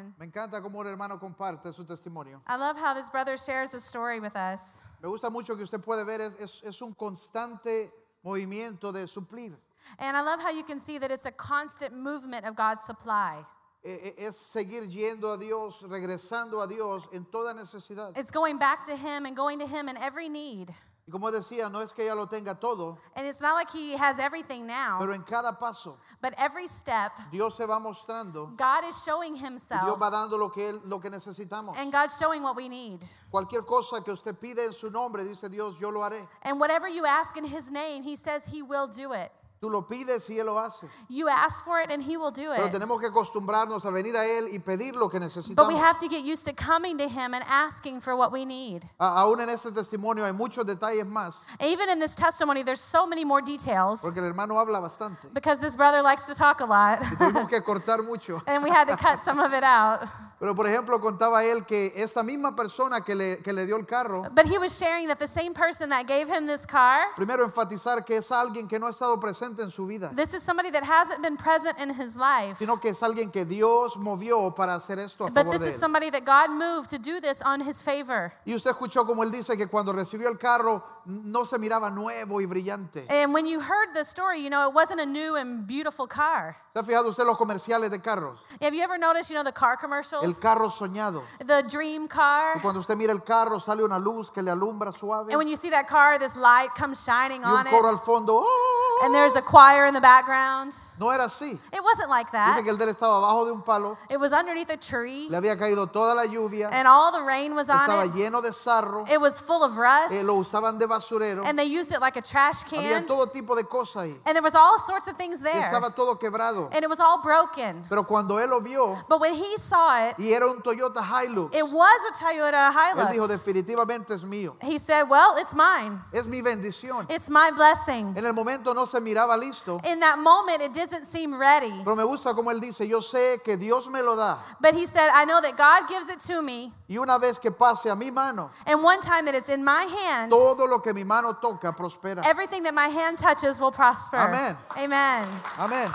Amen. Me encanta cómo un hermano comparte su testimonio. I love how this brother shares the story with us. Me gusta mucho que usted puede ver, es, es, es un constante movimiento de suplir. And I love how you can see that it's a constant movement of God's supply. Eh, eh, Es seguir yendo a Dios, regresando a Dios en toda necesidad. It's going back to Him and going to Him in every need. Y como decía, no es que ella lo tenga todo, And it's not like He has everything now, pero en cada paso but every step, Dios se va mostrando God is showing y Dios Himself va dando lo que, él, lo que necesitamos. and God's showing what we need. Cualquier cosa que usted pide en su nombre, dice Dios, yo lo haré. And whatever you ask in His name, He says He will do it. Tú lo pides y Él lo hace. You ask for it and He will do Pero it. tenemos que acostumbrarnos a venir a Él y pedir lo que But we necesitamos. have to get used to coming to Him and asking for what we need. A- Aún en este testimonio hay muchos detalles más, Even in this testimony, there's so many more details porque el hermano habla bastante. because this brother likes to talk a lot. Tuvimos que cortar mucho. and we had to cut some of it out. Pero por ejemplo, contaba él que esta misma persona que le, que le dio el carro, But he was sharing that the same person that gave him this car, primero enfatizar que es alguien que no ha estado presente en su vida, this is somebody that hasn't been present in his life. sino que es alguien que Dios movió para hacer esto a But favor this de is él. somebody that God moved to do this on his favor. Y usted escuchó como él dice que cuando recibió el carro no se miraba nuevo y brillante. And when you heard the story, you know, it wasn't a new and beautiful car. ¿Se ha fijado usted los comerciales de carros? Have you ever noticed, you know, the car El carro soñado. The dream Y car. cuando usted mira el carro sale una luz que le alumbra suave And when you see that car, this light comes shining y un on coro it. al fondo. ¡oh! And there's a choir in the background. No era así. It wasn't like Dice that. que el de él estaba abajo de un palo, It was underneath a tree. le había caído toda la lluvia, And all the rain was on estaba it. lleno de sarro, It was full of rust. eh, lo usaban de basurero, And they used it like a trash había can. todo tipo de cosas ahí. And there was all sorts of things Y there. estaba todo quebrado. And it was all broken. Pero cuando él lo vio But when he saw it, y era un Toyota Hilux, it was a Toyota él dijo Hilux. definitivamente es mío, He said, Well, it's mine. es mi bendición. It's my blessing. En el momento no se miraba listo, In that moment, it doesn't seem ready. pero me gusta como él dice, yo sé que Dios me lo da But he said, I know that God gives it to me. y una vez que pase a mi mano, And one time that it's in my hand, todo lo que mi mano toca prospera. everything that my hand touches will prosper. Amen. Amen. Amén.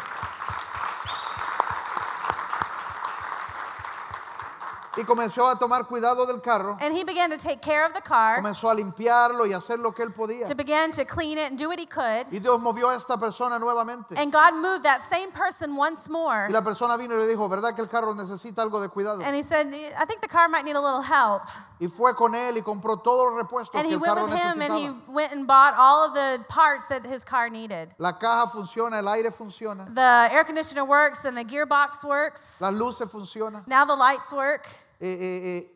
Y comenzó a tomar cuidado del carro, And he began to take care of the car, comenzó a limpiarlo y hacer lo que él podía. to begin to clean it and do what he could. Y Dios movió a esta persona nuevamente. And God moved that same person once more. Y la persona vino y le dijo, ¿verdad que el carro necesita algo de cuidado? And he said, I think the car might need a little help. Y fue con él y compró todos los repuestos And que he el went carro with him and he necesitaba. went and bought all of the parts that his car needed. La caja funciona, el aire funciona, The air conditioner works and the gearbox works. las luces funcionan. Now the lights work. Eh, eh, eh,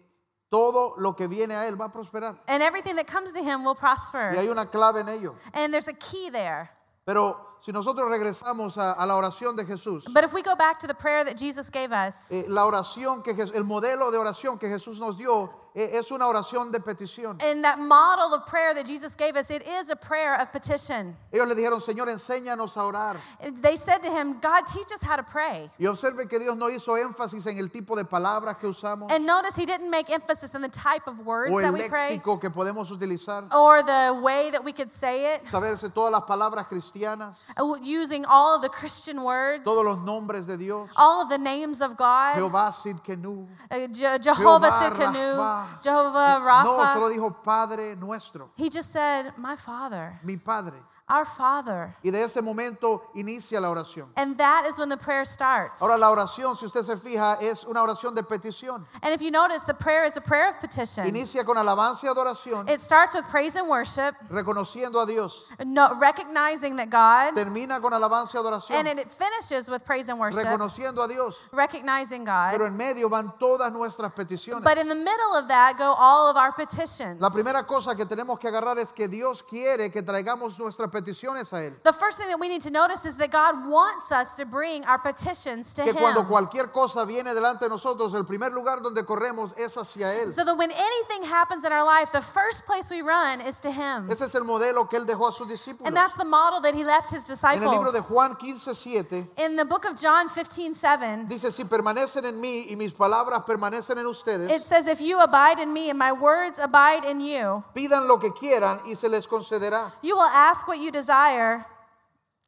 todo lo que viene a él va a prosperar. And everything that comes to him will Y prosper. hay una clave en ello. And there's a key there. Pero si nosotros regresamos a, a la oración de Jesús, But if we go back to the prayer that Jesus gave us, eh, la oración que Jes- el modelo de oración que Jesús nos dio es una oración de petición. in that model of prayer that Jesus gave us, it is a prayer of petition. Ellos le dijeron, Señor, enséñanos a orar. They said to him, God, teach us how to pray. Y observe que Dios no hizo énfasis en el tipo de palabras que usamos And notice he didn't make emphasis on the type of words o that we pray léxico que podemos utilizar. or the way that we could say it, Saberse todas las palabras cristianas, uh, using all of the Christian words, todos los nombres de Dios. all of the names of God, Jehová Sidkenu. uh, Je- Jehovah Jehová Sikkenu, Rapha. No, solo dijo Padre nuestro, He just said, My Father, mi Padre. Our Father. Y de ese momento inicia la oración. And that is when the prayer starts. Ahora la oración, si usted se fija, es una oración de petición. And if you notice, the prayer is a prayer of petition. Inicia con alabanza y adoración, It starts with praise and worship, reconociendo a Dios. no, recognizing that God, Termina con alabanza y and adoración, it, it finishes with praise and worship, reconociendo a Dios. recognizing God. Pero en medio van todas nuestras peticiones. But in the middle of that go all of our petitions. La primera cosa que tenemos que agarrar es que Dios quiere que traigamos nuestras peticiones a Él. The first thing that we need to notice is that God wants us to bring our petitions to Que cuando Him. cualquier cosa viene delante de nosotros, el primer lugar donde corremos es hacia Él. So that when anything happens in our life, the first place we run is to Him. Ese es el modelo que Él dejó a sus discípulos. And that's the model that He left His En el libro de disciples. Juan 15, 7, In the book of John 15 7, dice, si permanecen en mí y mis palabras permanecen en ustedes, it says, If you abide in me and my words abide in you, pidan lo que quieran y se les concederá. you will ask what you you desire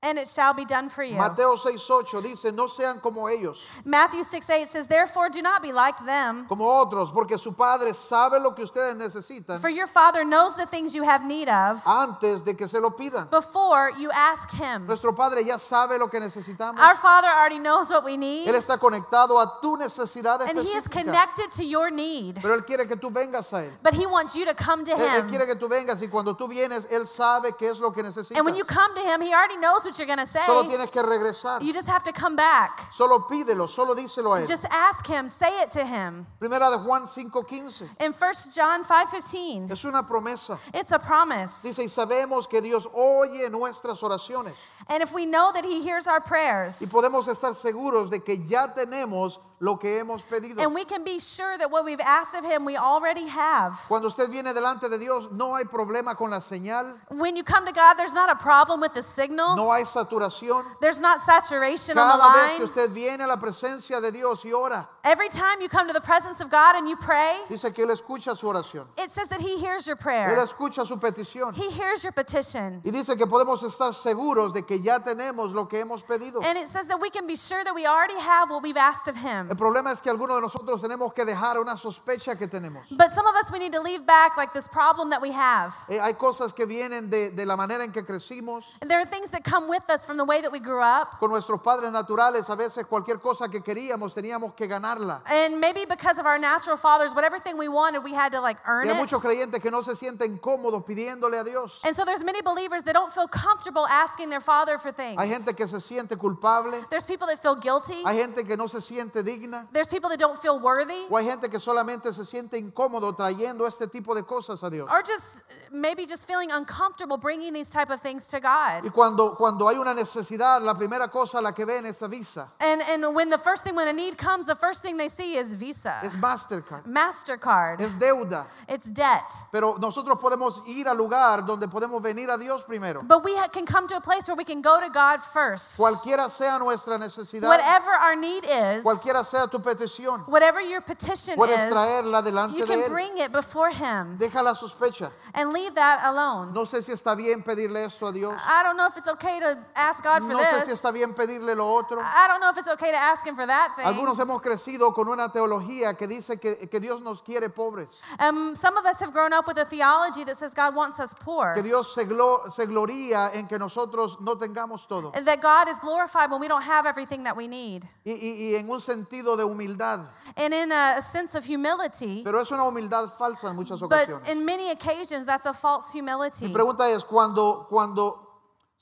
and it shall be done for you. Mateo 6:8 dice, no sean como ellos, Matthew 6 8 says, Therefore, do not be like them, como otros, porque su Padre sabe lo que ustedes necesitan for your Father knows the things you have need of antes de que se lo pidan. before you ask Him. Nuestro Padre ya sabe lo que necesitamos. Our Father already knows what we need, Él está conectado a tu necesidad and He is connected to your need. Pero Él quiere que tú vengas a Él. But He wants you to come to Él, él Him. quiere que tú vengas y cuando tú vienes, Él sabe qué es lo que necesitas. And when you come to Him, He already knows what you're going to Solo say. tienes que regresar. You just have to come back. Solo pídelo, solo díselo a Él. Just ask Him, say it to Him. Primera de Juan 5:15. In 1 John 5:15, Es una promesa. it's a promise. Dice, y sabemos que Dios oye nuestras oraciones. And if we know that He hears our prayers, Y podemos estar seguros de que ya tenemos lo que hemos pedido. and we can be sure that what we've asked of Him, we already have. Cuando usted viene delante de Dios, no hay problema con la señal, When you come to God, there's not a problem with the signal. no hay saturación. There's not saturation on the Cada vez que line. usted viene a la presencia de Dios y ora, Every time you come to the presence of God and you pray, dice que Él escucha su oración. it says that He hears your Él prayer. escucha su petición. He hears your petition. Y dice que podemos estar seguros de que ya tenemos lo que hemos pedido. And it says that we can be sure that we already have what we've asked of Him. El problema es que algunos de nosotros tenemos que dejar una sospecha que tenemos. But some of us, we need to leave back like this problem that we have. Eh, hay cosas que vienen de, de la manera en que crecimos, And there are things that come with us from the way that we grew up. con nuestros padres naturales. A veces cualquier cosa que queríamos teníamos que ganarla. And maybe because of our natural fathers, whatever thing we wanted, we had to like earn Y hay it. muchos creyentes que no se sienten cómodos pidiéndole a Dios. And so there's many believers that don't feel comfortable asking their father for things. Hay gente que se siente culpable. There's people that feel guilty. Hay gente que no se siente digna. There's people that don't feel worthy. O hay gente que solamente se siente incómodo trayendo este tipo de cosas a Dios. Or just maybe just feeling uncomfortable bringing these type of things to God. Y cuando, cuando hay una necesidad, la primera cosa a la que ven es a Visa, And and when the first thing when a need comes, the first thing they see is Visa, es Mastercard, Mastercard. es deuda. It's debt. Pero nosotros podemos ir al lugar donde podemos venir a Dios primero. But we can come to a place where we can go to God first. Cualquiera sea nuestra necesidad, Whatever our need is, cualquiera sea tu petición, whatever your petition puedes is, traerla delante you de can Él. bring it before Him Deja la sospecha. and leave that alone. No sé si está bien pedirle esto a Dios. I don't know if it's okay to ask God for No sé si this. está bien pedirle lo otro. I don't know if it's okay to ask Him for that thing. Algunos hemos crecido con una teología que dice que, que Dios nos quiere pobres, Um, some of us have grown up with a theology that says God wants us poor. que Dios se, glo- se gloría en que nosotros no tengamos todo. And that God is glorified when we don't have everything that we need. Y, y- y en un sentido de humildad. And in a, sense of humility, Pero es una humildad falsa en muchas but ocasiones. in many occasions, that's a false humility. Mi pregunta es, cuando, cuando,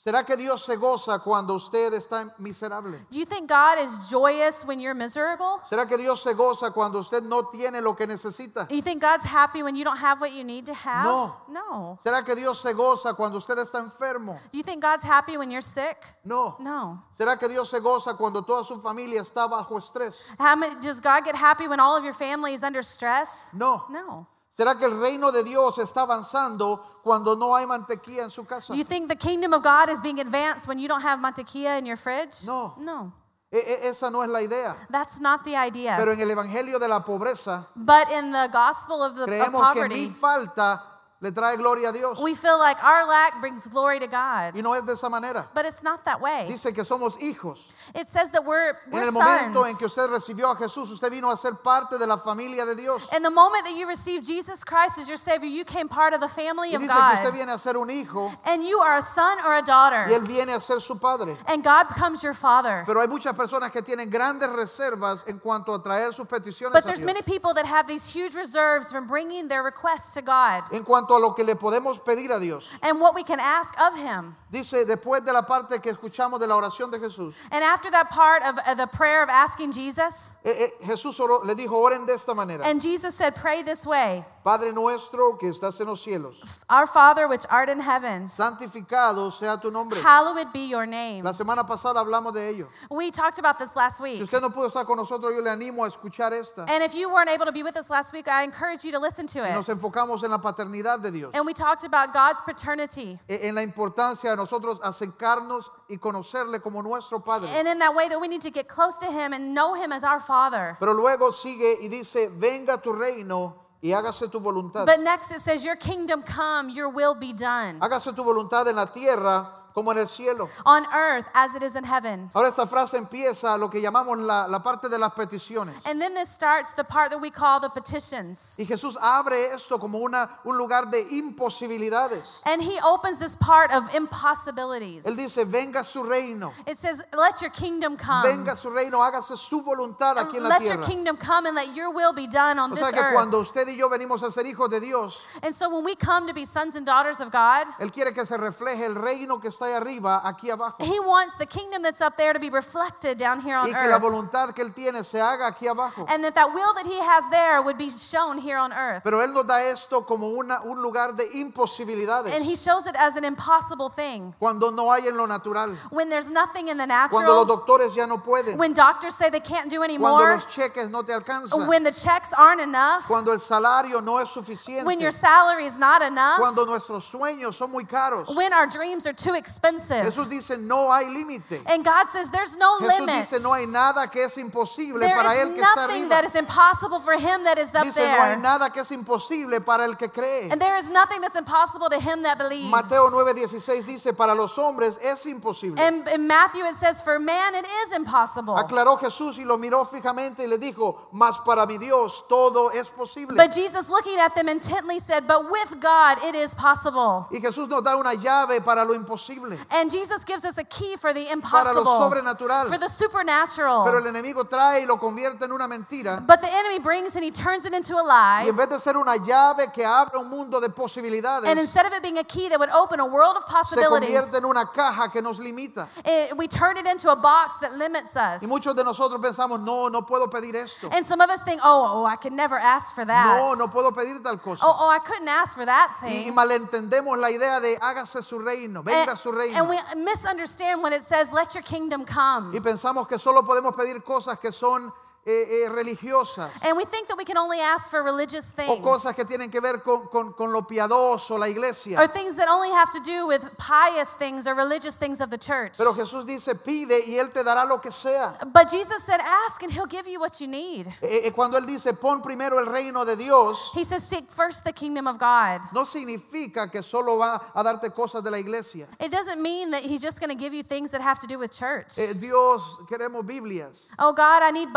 ¿será que Dios se goza cuando usted está miserable? Do you think God is joyous when you're miserable? ¿Será que Dios se goza cuando usted no tiene lo que necesita? Do you think God's happy when you don't have what you need to have? No. No. ¿Será que Dios se goza cuando usted está enfermo? Do you think God's happy when you're sick? No. No. ¿Será que Dios se goza cuando toda su familia está bajo estrés? How does God get happy when all of your family is under stress? No. No. ¿Será que el reino de Dios está avanzando cuando no hay mantequilla en su casa? Do you think the kingdom of God is being advanced when you don't have mantequilla in your fridge? No. No. E- e- esa no es la idea. That's not the idea. Pero en el evangelio de la pobreza but in the gospel of the of creemos que mi poverty, falta le trae gloria a Dios. we feel like our lack brings glory to God. Y no es de esa manera. But it's not that way. Dice que somos hijos. It says that we're, En we're el momento en sons. que usted recibió a Jesús, usted vino a ser parte de la familia de Dios. In the moment that you received Jesus Christ as your Savior, you came part of the family Y of dice que usted God. viene a ser un hijo And you are a son or a y daughter. Él viene a ser su padre. And God becomes your father. Pero hay muchas personas que tienen grandes reservas en cuanto a traer sus peticiones But a there's Dios. many people that have these huge reserves from bringing their requests to God En cuanto a lo que le podemos pedir a Dios. and what we can ask of Him. Dice, después de la parte que escuchamos de la oración de Jesús, And after that part of uh, the prayer of asking Jesus, eh, eh, Jesús oró- le dijo, oren de esta manera. and Jesus said, Pray this way Padre nuestro que estás en los cielos, Our Father which art in heaven, santificado sea tu nombre. hallowed be your name. La semana pasada hablamos de ello. We talked about this last Si week. usted no pudo estar con nosotros, yo le animo a escuchar esta. And if you weren't able to be with us last week, I encourage you to listen to Y it. nos enfocamos en la paternidad de Dios, And we talked about God's paternity. e- en la importancia de nosotros acercarnos y conocerle como nuestro Padre. And in that way that we need to get close to Him and know Him as our Father. Pero luego sigue y dice, venga tu reino y hágase tu voluntad. But next it says, Your kingdom come, your will be done. Hágase tu voluntad en la tierra como en el cielo. on earth as it is in heaven. Ahora esta frase empieza lo que llamamos la, la parte de las peticiones. And then this starts the part that we call the petitions. Y Jesús abre esto como una, un lugar de imposibilidades. And he opens this part of impossibilities. Él dice, venga su reino, It says, Let your kingdom come. venga su reino, hágase su voluntad aquí en la Let your tierra. kingdom come and let your will be done on O this sea que earth. cuando usted y yo venimos a ser hijos de Dios, And so when we come to be sons and daughters of God, Él quiere que se refleje el reino que arriba, aquí abajo. He wants the kingdom that's up there to be reflected down here on Y que la earth. voluntad que Él tiene se haga aquí abajo. And that that will that He has there would be shown here on earth. Pero Él nos da esto como una, un lugar de imposibilidades. And He shows it as an impossible thing. Cuando no hay en lo natural. When there's nothing in the Cuando los natural, doctores ya no pueden. when doctors say they can't do Cuando anymore, los cheques no te alcanzan. when the checks aren't enough, Cuando el salario no es suficiente. when your salary is not enough, Cuando nuestros sueños son muy caros. when our dreams are too expensive. Jesús dice, no hay límite. And God says there's no Jesús limits. dice, no hay nada que es imposible There para is Él que está nothing arriba. that is impossible for him that is up Dice, no hay there. nada que es imposible para el que cree. And there is nothing that's impossible to him that believes. Mateo 9:16 dice, para los hombres es imposible. And in Matthew it says, For man it is impossible. Aclaró Jesús y lo miró fijamente y le dijo, mas para mi Dios todo es posible. But Jesus, looking at them intently, said, But with God it is possible. Y Jesús nos da una llave para lo imposible. And Jesus gives us a key for the Para lo impossible, sobrenatural. for the supernatural. Pero el enemigo trae y lo convierte en una mentira. But the enemy brings and he turns it into a lie. en vez de ser una llave que abre un mundo de And instead of it being a key that would open a world of se possibilities, convierte en una caja que nos limita. it- we turn it into a box that limits us. Y muchos de nosotros pensamos, no, no puedo pedir esto. And some of us think, oh, oh, I could never ask for that. No, no puedo pedir tal oh, cosa. Oh, oh, I couldn't ask for that Y, y thing. malentendemos la idea de hágase su reino, eh, venga And, su reino. and we misunderstand when it says, let your kingdom come. Y pensamos que solo podemos pedir cosas que son eh, eh, religiosas And we think that we can only ask for religious o things. cosas que tienen que ver con, con- con lo piadoso, la iglesia. Or things that only have to do with pious things or religious things of the church. Pero Jesús dice, pide y Él te dará lo que sea. But Jesus said, ask and he'll give you what you need. Eh, eh, cuando Él dice, pon primero el reino de Dios, He says, seek first the kingdom of God. no significa que solo va a darte cosas de la iglesia. It doesn't mean that he's just going to give you things that have to do with church. Eh, Dios, queremos Biblias. Oh God, I need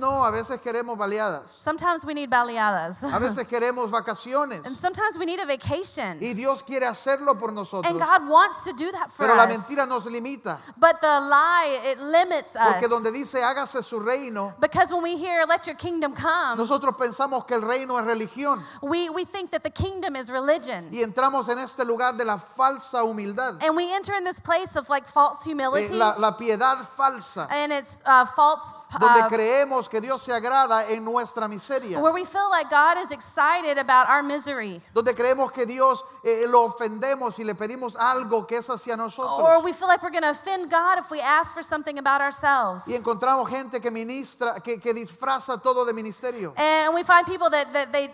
No, a veces queremos baleadas. Sometimes we need baleadas. A veces queremos vacaciones. And sometimes we need a vacation. Y Dios quiere hacerlo por nosotros. And God wants to do that for Pero la us. mentira nos limita. But the lie, it limits Porque us. donde dice hágase su reino, Because when we hear, let your kingdom come, nosotros pensamos que el reino es religión. we, we think that the kingdom is religion. Y entramos en este lugar de la falsa humildad. And we enter in this place of like false Eh, humility. la, la piedad falsa. and it's uh, false, Donde uh, creemos que Dios se agrada en nuestra miseria. where we feel like God is excited about our misery. Donde creemos que Dios eh, lo ofendemos y le pedimos algo que es hacia Or nosotros. we feel like we're going to offend God if we ask for something about ourselves. Y encontramos gente que ministra, que, que disfraza todo de ministerio. And we find people that, that they,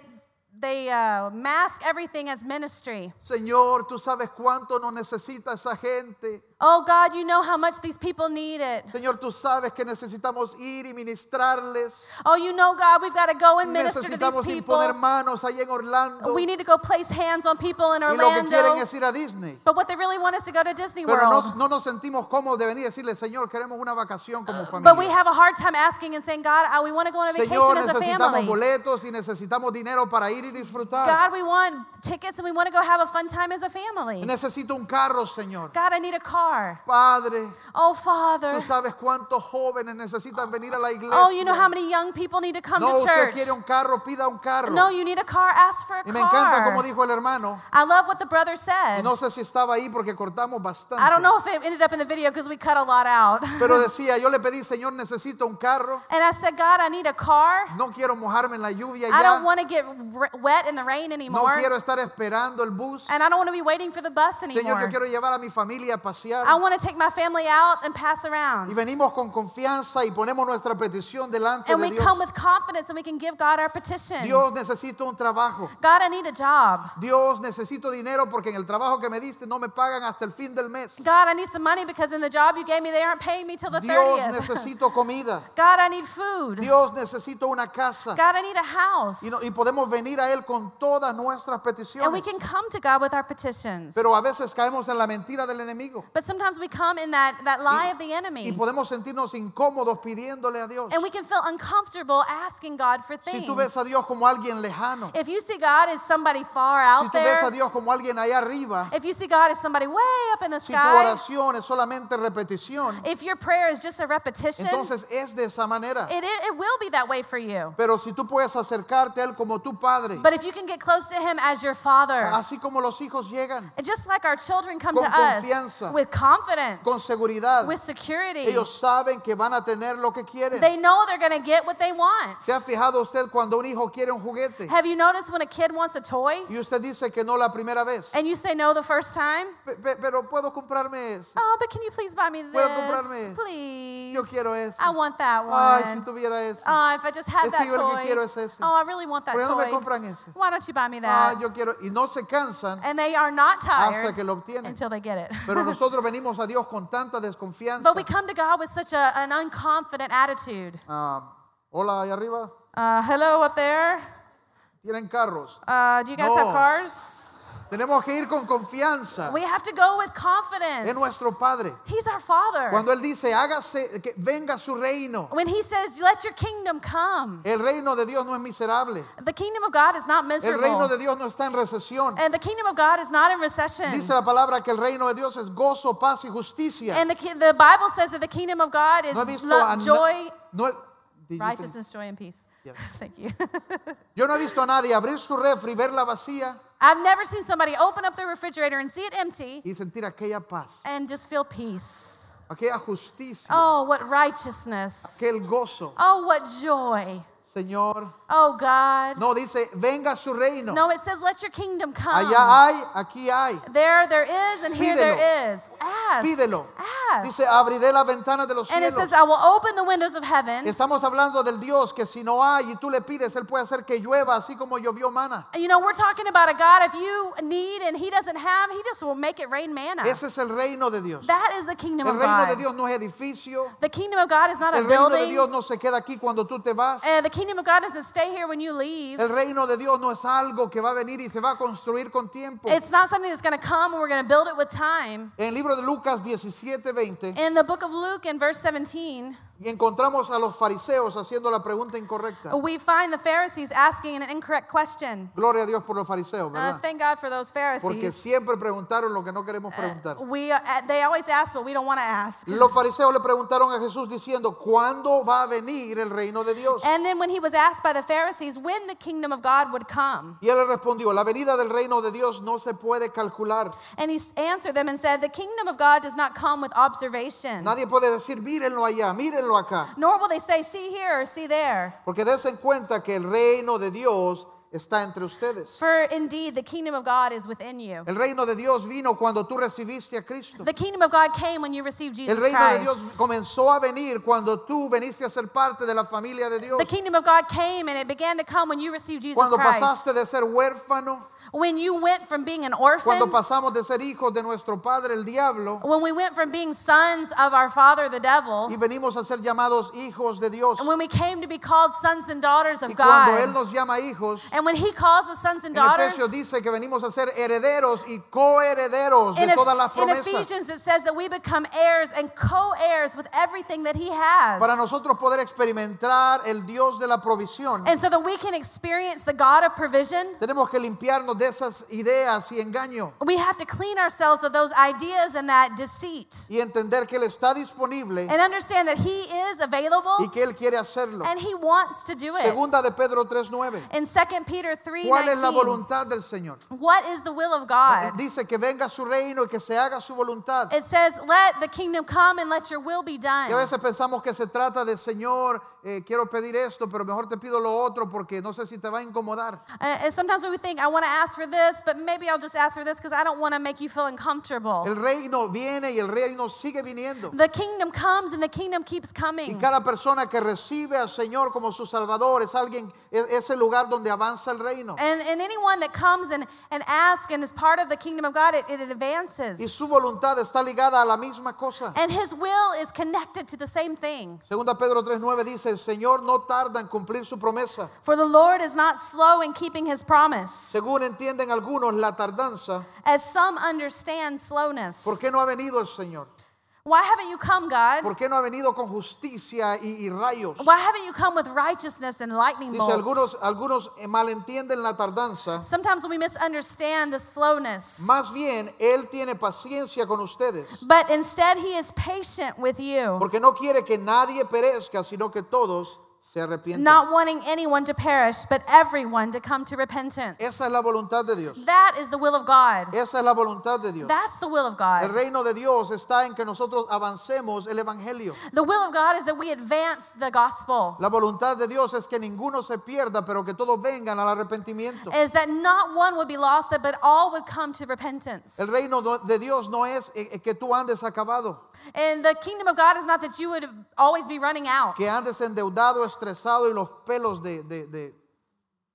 they uh, mask everything as ministry. Señor, tú sabes cuánto nos necesita esa gente. Oh God, you know how much these people need it. Señor, tú sabes que necesitamos ir y ministrarles. Oh, you know, God, we've got to go and minister to these Necesitamos people. manos ahí en Orlando. We need to go place hands on people in Orlando. Y lo que quieren es ir a Disney. But what they really want is to go to Disney Pero no, World. no nos sentimos cómodos de venir y decirle, Señor, queremos una vacación como But we have a hard time asking and saying, God, we want to go on a vacation Señor, as a necesitamos family. boletos y necesitamos dinero para ir y disfrutar. God, we want tickets and we want to go have a fun time as a family. Necesito un carro, Señor. God, I need a car. Padre, Oh, tú Father. sabes cuántos jóvenes necesitan venir a la iglesia. Oh, you know how many young people need to come no, to usted church. quiere un carro, pida un carro. No, you need a car. Ask for a y me encanta como car. dijo el hermano. I love what the brother Y said. no sé si estaba ahí porque cortamos bastante. I don't know if it ended up in the video because we cut a lot out. Pero decía, yo le pedí, Señor, necesito un carro. And I said, God, I need a car. No quiero mojarme en la lluvia I ya. don't want to get wet in the rain No anymore. quiero estar esperando el bus. And I don't want to be waiting for the bus Señor, yo anymore. quiero llevar a mi familia a pasear. I want to take my family out and pass around. Y venimos con confianza y ponemos nuestra petición delante And de we Dios. come with confidence and we can give God our petition. Dios necesito un trabajo. God, I need a job. Dios necesito dinero porque en el trabajo que me diste no me pagan hasta el fin del mes. God, I need some money because in the job you gave me, they aren't paying me till the Dios 30th. necesito comida. God, I need food. Dios necesito una casa. God, I need a house. Y, no- y podemos venir a Él con todas nuestras And we peticiones. can come to God with our petitions. Pero a veces caemos en la mentira del enemigo. But sometimes we come in that, that lie of the Y enemy. podemos sentirnos incómodos pidiéndole a Dios. And we can feel uncomfortable asking God for Si things. tú ves a Dios como alguien lejano, If you see God as somebody far si out tú ves a there, Dios como alguien allá arriba, if you see God as somebody way up in the si tu sky, oración es solamente repetición, if your prayer is just a repetition, entonces es de esa manera. it, it, it will be that way for you. Pero si tú puedes acercarte a Él como tu Padre, But if you can get close to Him as your Father, así como los hijos llegan, just like our children come to us with confidence, con seguridad, with security, ellos saben que van a tener lo que quieren. they know they're going to get what they want. ¿Se ha fijado usted cuando un hijo quiere un juguete Have you noticed when a kid wants a toy y usted dice que no la primera vez? and you say no the first time? Pe- pe- Pero puedo comprarme eso. Oh, but can you please buy me this? Puedo comprarme. Please. Yo quiero eso. I want that one. Ay, si tuviera eso. Oh, if I just had Es that lo que toy. quiero es ese. Oh, I really want that ¿Por qué no me toy. compran ese? Why don't you buy me Ah, that? yo quiero. Y no se cansan and they are not hasta tired que lo obtienen. until they get it. Pero nosotros venimos a Dios con tanta desconfianza. but we come to God with such a, an unconfident attitude. Ah, hola, ahí arriba. Uh, hello up there. Tienen carros. Uh, do you guys No. have cars? Tenemos que ir con confianza We have to go with confidence. en nuestro Padre. He's our Father. Cuando Él dice, hágase, que venga su reino. when He says, "Let your kingdom come," El reino de Dios no es miserable. the kingdom of God is not El miserable. reino de Dios no está en recesión. And the kingdom of God is not in recession. Dice la palabra que el reino de Dios es gozo, paz y justicia. and the, the Bible says that the kingdom of God is No joy, no Did righteousness, joy, and peace. Yes. Thank you. Yo no he visto a nadie abrir su refri, verla vacía I've never seen somebody open up their refrigerator and see it empty y sentir aquella paz, and just feel peace. aquella justicia, Oh, what righteousness. aquel gozo. Oh, what joy. Señor, Oh, God. no dice, venga su reino. No, it says, let your kingdom come. Allá hay, aquí hay. There, there is, and here Pídelo. there is. Ask. Pídelo. Ask. Dice, abriré las ventanas de los and it cielos. says, I will open the windows of heaven. Estamos hablando del Dios que si no hay y tú le pides, Él puede hacer que llueva así como llovió mana. You know, we're talking about a God, if you need and He doesn't have, He just will make it rain manna. Ese es el reino de Dios. That is the kingdom El of reino de God. Dios no es edificio. The kingdom of God is not a El reino de building. Dios no se queda aquí cuando tú te vas. Uh, the kingdom of God doesn't stay here when you leave. El reino de Dios no es algo que va a venir y se va a construir con tiempo. It's not something that's going to come and we're going to build it with time. En el libro de Lucas 17:20 In the book of Luke, in verse 17, y encontramos a los fariseos haciendo la pregunta incorrecta. we find the Pharisees asking an incorrect question. Gloria a Dios por los fariseos, Uh, ¿verdad? thank God for those Porque Pharisees. siempre preguntaron lo que no queremos preguntar. We, uh, they always ask what we don't want to ask. Los fariseos le preguntaron a Jesús diciendo, ¿cuándo va a venir el reino de Dios? And then when he was asked by the Pharisees when the kingdom of God would come, Y él le respondió, la venida del reino de Dios no se puede calcular. and he s- answered them and said, The kingdom of God does not come with observation, Nadie puede decir, mírenlo allá, mírenlo acá. nor will they say, See here or see there. Porque des en cuenta que el reino de Dios está entre ustedes. For indeed, the kingdom of God is within you. El reino de Dios vino cuando tú recibiste a Cristo. The kingdom of God came when you received Jesus El reino de Dios Christ. comenzó a venir cuando tú veniste a ser parte de la familia de Dios. The kingdom of God came and it began to come when you received Jesus Cuando Christ. pasaste de ser huérfano, When you went from being an orphan, cuando pasamos de ser hijos de nuestro padre el diablo when we went from being sons of our father the devil, y venimos a ser llamados hijos de Dios. and when we came to be called sons and daughters Y of cuando Él God, nos llama hijos, and when He calls us sons and en daughters, Efesios dice que venimos a ser herederos y coherederos de todas las in. Ephesians it says that we become heirs and co-heirs with everything that He has. Para nosotros poder experimentar el Dios de la provisión, And so that we can experience the God of provision, tenemos que limpiarnos de esas ideas y engaño we have to clean ourselves of those ideas and that deceit. y entender que Él está disponible And understand that He is available y que Él quiere hacerlo. and He wants to do it. Segunda de Pedro 3:9. In 2 Peter 3 ¿Cuál es la voluntad del Señor? what is the will of God? Dice que venga su reino y que se haga su voluntad. It says, Let the kingdom come and let your will be Y a done. veces pensamos que se trata de Señor, eh, quiero pedir esto, pero mejor te pido lo otro porque no sé si te va a incomodar. Uh, and sometimes we think, I want to ask for this, but maybe I'll just ask for this because I don't want to make you feel uncomfortable. El reino viene y el reino sigue viniendo. The kingdom comes and the kingdom keeps Y coming. cada persona que recibe al Señor como su Salvador es alguien, es, es el lugar donde avanza el reino. And, and anyone that comes and, and asks and is part of the kingdom of God, it, it Y advances. su voluntad está ligada a la misma cosa. And his will is connected to the same thing. Segunda Pedro 3.9 dice, el Señor no tarda en cumplir su promesa. For the Lord is not slow in keeping his promise, Según entienden algunos, la tardanza. as some understand slowness. ¿Por qué no ha venido el Señor? Why haven't you come, God? ¿Por qué no ha venido con justicia y, y rayos? Why haven't you come with righteousness and lightning Dice, algunos, bolts? algunos eh, malentienden la tardanza. Sometimes we misunderstand the slowness. Más bien, Él tiene paciencia con ustedes. But instead, he is patient with you, Porque no quiere que nadie perezca, sino que todos se arrepientan. not wanting anyone to perish, but everyone to come to repentance. Esa es la voluntad de Dios. That is the will of God. Esa es la voluntad de Dios. That's the will of El God. reino de Dios está en que nosotros avancemos el evangelio. The will of God is that we advance the gospel, La voluntad de Dios es que ninguno se pierda, pero que todos vengan al arrepentimiento. is that not one would be lost, but all would come to repentance. El reino de Dios no es eh, eh, que tú andes acabado, And the kingdom of God is not that you would always be running out, que andes endeudado, estresado y los pelos de, de- de-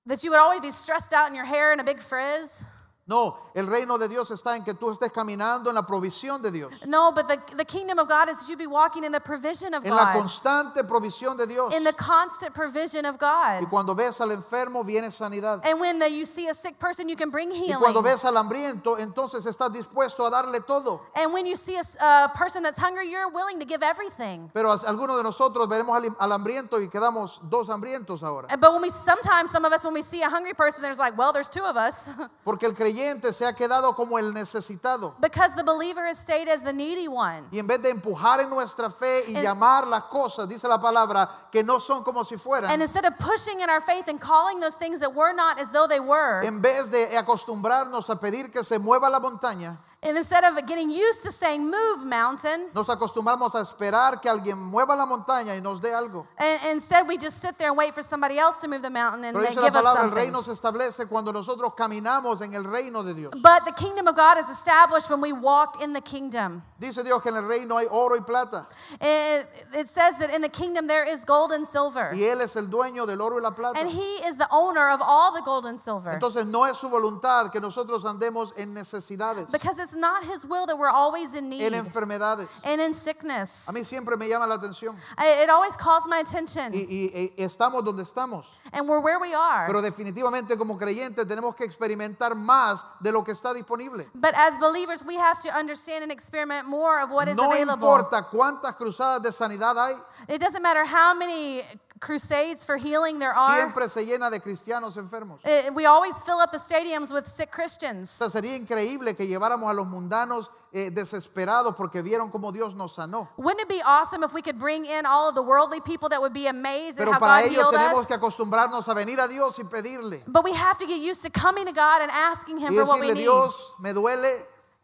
that you would always be stressed out in your hair and a big frizz. No, el reino de Dios está en que tú estés caminando en la provisión de Dios, No, but the, the kingdom of God is that you be walking in the provision of en la God, constante provisión de Dios. in the constant provision of Y God. cuando ves al enfermo, viene sanidad. And when the, you see a sick person, you can bring Y cuando healing. ves al hambriento, entonces estás dispuesto a darle todo. And when you see a, s- a person that's hungry, you're willing to give everything. Pero as- algunos de nosotros veremos al, al hambriento y quedamos dos hambrientos ahora. And- But when we sometimes some of us when we see a hungry person, there's like, well, there's two of us Porque el creyente se ha quedado como el necesitado. because the believer has stayed as the needy one. Y en vez de empujar en nuestra fe y And- llamar las cosas, dice la palabra, que no son como si fueran, And instead of pushing in our faith and calling those things that were not as though they were, en vez de acostumbrarnos a pedir que se mueva la montaña, and instead of getting used to saying, move, mountain, nos acostumbramos a esperar que alguien mueva la montaña y nos dé algo. and instead we just sit there and wait for somebody else to move the mountain and Pero they dice la give us palabra, el something. reino se establece cuando nosotros caminamos en el reino de Dios. But the kingdom of God is established when we walk in the kingdom. Dice Dios que en el reino hay oro y plata. It, it says that in the kingdom there is gold and silver. Y Él es el dueño del oro y la plata. And he is the owner of all the gold and silver. Entonces no es su voluntad que nosotros andemos en necesidades, Because it's not his will that we're always in need en enfermedades. and in sickness. A mí siempre me llama la atención. I- It always calls my attention. Y, y- y estamos donde estamos. And we're where we are. Pero definitivamente como creyentes tenemos que experimentar más de lo que está disponible. But as believers, we have to understand and experiment more of what is No available. importa cuántas cruzadas de sanidad hay, It doesn't matter how many crusades for healing there are. siempre se llena de cristianos enfermos. Eh, We always fill up the stadiums with sick Christians. O sea, sería increíble que lleváramos a los mundanos eh, desesperados porque vieron cómo Dios nos sanó. Wouldn't it be awesome if we could bring in all of the worldly people that would be amazed at Pero how para God ello healed tenemos us? que acostumbrarnos a venir a Dios y pedirle. But we have to get used to coming to God and asking Him Y for what we decirle, need. Dios, me duele.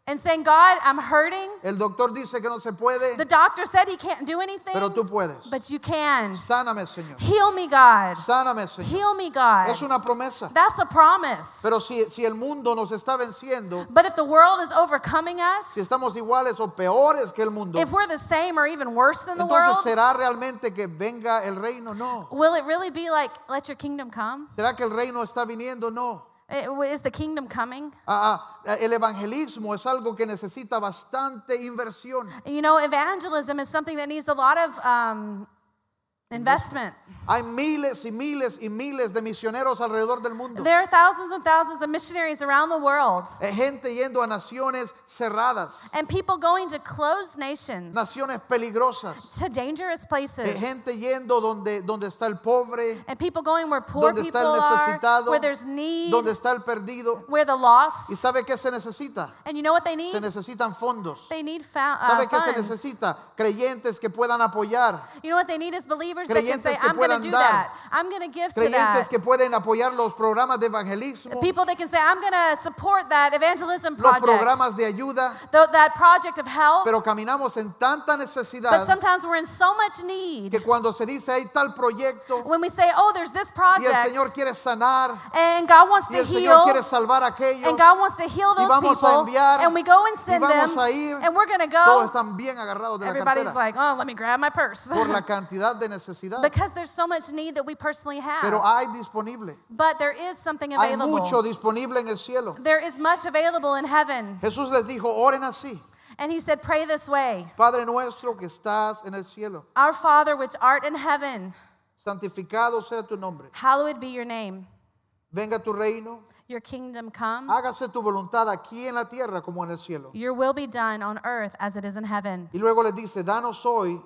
And saying, God, I'm hurting. El doctor dice que no se puede, The doctor said He can't do anything. pero tú puedes. But you can. Sáname, Señor. Heal me, God. Sáname, Señor. Heal me, God. Es una promesa. That's a promise. Pero si, si el mundo nos está venciendo, But if the world is overcoming si us, estamos iguales o peores que el mundo, if we're the same or even worse than the entonces world, ¿será realmente que venga el reino? No. will it really be like, let your kingdom come? ¿Será que el reino está viniendo? No. Eh, Is the kingdom coming? Ah, ah, el evangelismo es algo que necesita bastante inversión. You know, evangelism is something that needs a lot of um, investment. Hay miles y miles y miles de misioneros alrededor del mundo. There are thousands and thousands of missionaries around the world Eh, Gente yendo a naciones cerradas, and people going to closed nations, naciones peligrosas. to dangerous Eh, places. Gente yendo donde, donde está el pobre, And people going where poor donde people está el are, necesitado, where there's need, donde está el perdido. where the lost. ¿Y sabe qué se necesita? And you know what they need? Se necesitan fondos. They need uh, ¿Sabe qué se funds. necesita? Creyentes que puedan apoyar. You know what they need is believers believers that can say, I'm going to do that. I'm going to give to Creyentes that. que pueden apoyar los programas de evangelismo, People that can say, I'm going to support that evangelism los project, programas de ayuda, th- that project of help. pero caminamos en tanta But necesidad sometimes we're in so much need. que cuando se dice hay tal proyecto When we say, oh, there's this y el project, Señor quiere sanar and God wants y to el Señor heal, quiere salvar a aquellos, and God wants to heal y those vamos a people, enviar, and we go and y send them, vamos a ir, and we're going to todos go. están bien agarrados de la Everybody's cartera like, oh, let me grab my purse. por la cantidad de necesidad. because there's so much need that we personally Pero have. hay disponible. But there is something Hay mucho available. disponible en el cielo. There is much available in heaven. Jesús les dijo, oren así. And he said, pray this way Padre nuestro que estás en el cielo, Our Father which art in heaven, santificado sea tu nombre. hallowed be your name. Venga tu reino, Your kingdom come. hágase tu voluntad aquí en la tierra como en el cielo. Your will be done on earth as it is in heaven. Y luego les dice, danos hoy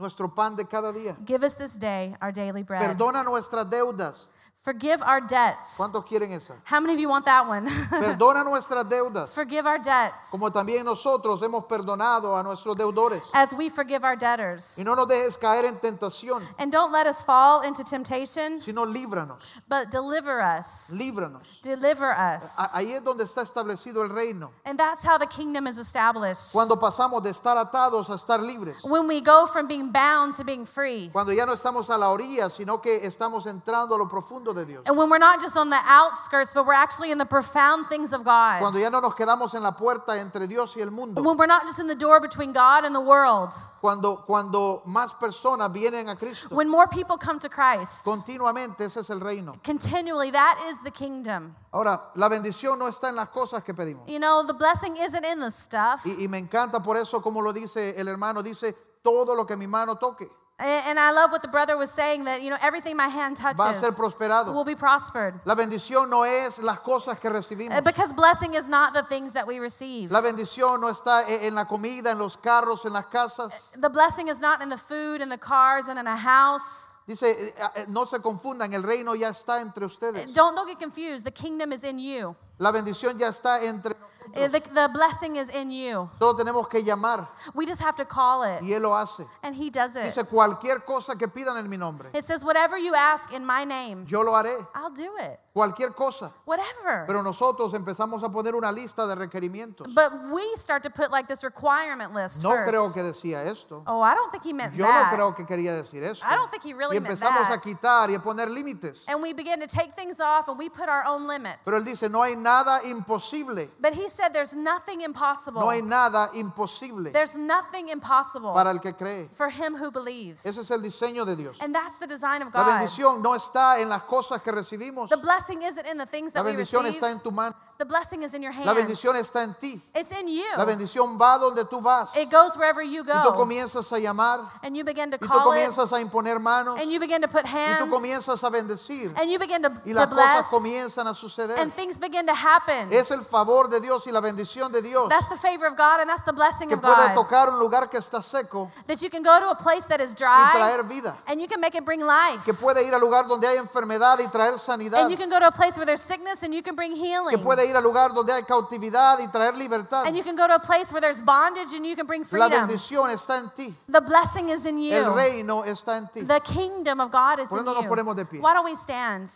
nuestro pan de cada día. Give us this day our daily bread. Perdona nuestras deudas. Forgive our debts. ¿Cuántos quieren esa? How many of you want that one? Perdona nuestras deudas, Forgive our debts como también nosotros hemos perdonado a nuestros deudores. as we forgive our debtors. Y no nos dejes caer en tentación, And don't let us fall into temptation, sino líbranos, but deliver us. líbranos. Deliver us. Ahí es donde está establecido el reino. And that's how the kingdom is established. Cuando pasamos de estar atados a estar libres. When we go from being bound to being free. Cuando ya no estamos a la orilla, sino que estamos entrando a lo profundo de Dios. And when we're not just on the outskirts, but we're actually in the profound things of God. Cuando ya no nos quedamos en la puerta entre Dios y el mundo. When we're not just in the door between God and the world. Cuando, cuando más personas vienen a Cristo. When more people come to Christ. Continuamente ese es el reino. Continually, that is the kingdom. Ahora, la bendición no está en las cosas que pedimos. You know, the blessing isn't in the stuff. Y, y me encanta por eso como lo dice el hermano, dice, todo lo que mi mano toque And I love what the brother was saying that, you know, everything my hand va a touches ser prosperado. will be prospered. La bendición no es las cosas que recibimos. Uh, Because blessing is not the things that we receive. La bendición no está en la comida, en los carros, en las casas. The blessing is not in the food in the cars and in a house. Dice, eh, eh, no se confundan, el reino ya está entre ustedes. Don't, don't get confused. The kingdom is in you. La bendición ya está entre Uh, Eh, the, the blessing is in you. Solo tenemos que llamar We just have to call it. y Él lo hace. And he does it. Dice, cualquier cosa que pidan en mi nombre, It says, whatever you ask in my name, yo lo haré. I'll do it. Cualquier cosa. Whatever. Pero nosotros empezamos a poner una lista de requerimientos. But we start to put like this requirement list No first. creo que decía esto. Oh, I don't think he meant Yo that. no creo que quería decir esto. I don't think he really Y meant that. a quitar y a poner límites. And we begin to take things off and we put our own limits. Pero él dice, no hay nada imposible. But he said there's nothing impossible. No hay nada imposible There's nothing impossible para el que cree. for him who believes. Ese es el diseño de Dios. And that's the design of La God. bendición no está en las cosas que recibimos. The blessing isn't in the things La that we bendición receive. está en tu mano. The blessing is in your hands. La bendición está en ti. It's in you. La bendición va donde tú vas. It goes wherever you go. Y tú comienzas a llamar. And you begin to call Y tú call it. comienzas a imponer manos. And you begin to put hands. Y tú comienzas a bendecir. And you begin to, Y to las cosas comienzan a suceder. And things begin to happen. Es el favor de Dios y la bendición de Dios That's the favor of God and that's the blessing que of puede God. tocar un lugar que está seco That you can go to a place that is dry. y traer vida. and you can make it bring life. Que puede ir al lugar donde hay enfermedad y traer sanidad. And you can go to a place where there's sickness and you can bring Que healing. puede ir al lugar donde hay cautividad y traer libertad. And you can go to a place where there's bondage and you can bring La freedom. bendición está en ti. The blessing is in El you. reino está en ti. The kingdom of God is ¿Por qué in no nos you. ponemos de pie? Why don't we stand?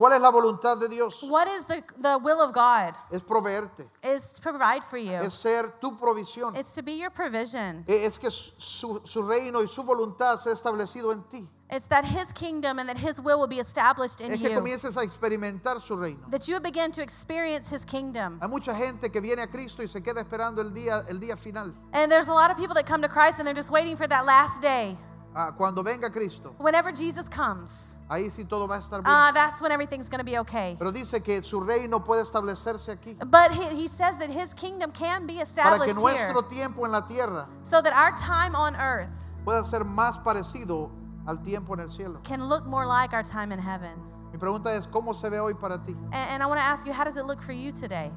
¿Cuál es la voluntad de Dios? What is the, the will of God? Es proveerte. Is to provide for you. Es ser tu provisión. It's to be your provision. Es que su, su reino y su voluntad se ha establecido en ti. It's that His kingdom and that His will will be established in Es que you. comiences a experimentar su reino. That you would begin to experience His kingdom. Hay mucha gente que viene a Cristo y se queda esperando el día, el día final. And there's a lot of people that come to Christ and they're just waiting for that last day. Ah, cuando venga Cristo, Whenever Jesus comes, ahí sí todo va a estar bien. uh, that's when everything's going to be okay. Pero dice que su reino puede establecerse aquí. But he, he says that His kingdom can be Para que established here nuestro tiempo en la tierra so that our time on earth pueda ser más parecido al tiempo en el cielo. can look more like our time in heaven. Mi pregunta es, ¿cómo se ve hoy para ti? And, and I want to ask you, how does it look for you today?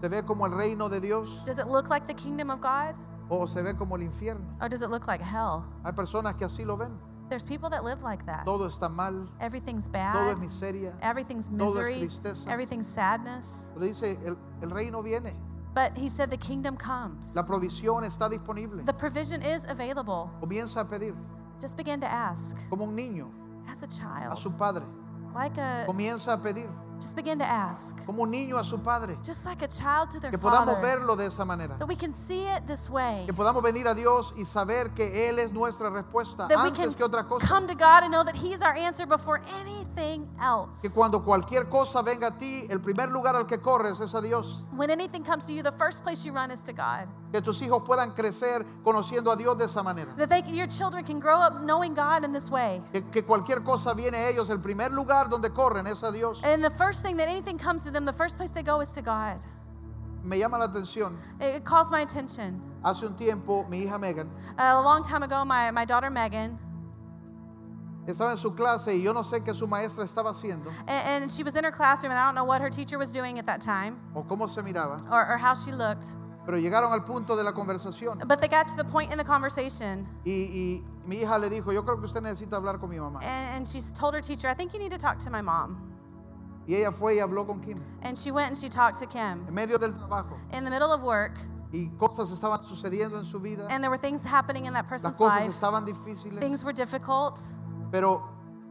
¿Se ve como el reino de Dios Does it look like the kingdom of God o se ve como el infierno? or does it look like hell? Hay personas que así lo ven. There's people that live like that. Todo está mal, Everything's todo bad. es miseria. Everything's todo es misery. tristeza. Everything's sadness. Pero dice, el, el reino viene. But he said the kingdom comes. La provisión está disponible. The provision is available. Comienza a pedir Just begin to ask como un niño as a a child. su padre. Like a Comienza a pedir just begin to ask. como un niño a su padre. Just like a child to their Que podamos father. verlo de esa manera. That we can see it this way. Que podamos venir a Dios y saber que Él es nuestra respuesta That we can antes que otra cosa. come to God and know that He's our answer before anything else. Que cuando cualquier cosa venga a ti, el primer lugar al que corres es a Dios. When anything comes to you, the first place you run is to God. Que tus hijos puedan crecer conociendo a Dios de esa manera. That they, your children can grow up knowing God in this way. Que, que cualquier cosa viene a ellos, el primer lugar donde corren es a Dios. And the first thing that anything comes to them, the first place they go is to God. Me llama la atención. It, it calls my attention. Hace un tiempo, mi hija Megan a long time ago, my, my daughter Megan, estaba en su clase y yo no sé qué su maestra estaba haciendo and, and she was in her classroom, and I don't know what her teacher was doing at that time o cómo se miraba, or, or how she looked. Pero llegaron al punto de la conversación. But they got to the point in the conversation, y, y mi hija le dijo, yo creo que usted necesita hablar con mi mamá. and, and she told her teacher, I think you need to talk to my mom. Y ella fue y habló con Kim. And she went and she talked to Kim. En medio del trabajo. In the middle of work, y cosas estaban sucediendo en su vida, and there were things happening in that las person's cosas life. estaban difíciles, Things were difficult, pero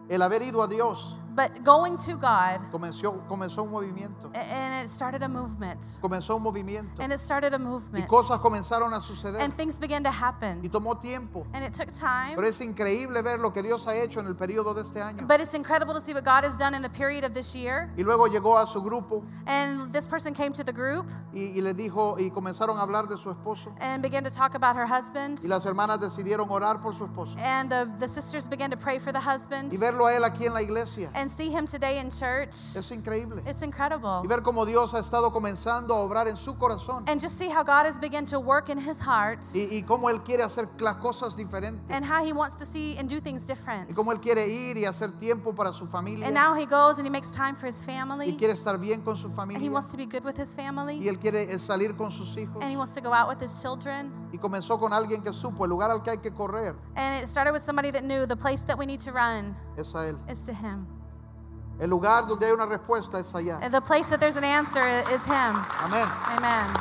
el haber ido a Dios but going to God, comenzó, comenzó un movimiento, and it started a movement. comenzó un movimiento And it started a y movement. cosas comenzaron a suceder And things began to y happen. tomó tiempo. And it took time. Pero es increíble ver lo que Dios ha hecho en el periodo de este año. But it's incredible to see what God has done in the period of this year. Y luego llegó a su grupo And this person came to the group y, y le dijo y comenzaron a hablar de su esposo. and began to talk about her husband. Y las hermanas decidieron orar por su esposo And the, the sisters began to pray for the husband y verlo a él aquí en la iglesia. and see him today in church. Es increíble. It's incredible. Y ver cómo Dios ha estado comenzando a obrar en su corazón And just see how God has begun to work in his heart y, y cómo Él quiere hacer las cosas diferentes and how he wants to see and do things different. y cómo Él quiere ir y hacer tiempo para su And now he goes and he makes time for his y family quiere estar bien con su and he wants to be good with his y family Él quiere eh, salir con sus hijos. and he wants to go out with his children. Y comenzó con alguien que supo el lugar al que hay que correr And it started with somebody that knew the place that we need to run es a Él. is to him. El lugar donde hay una respuesta es allá. And the place that there's an answer i- is him. Amén. Amen.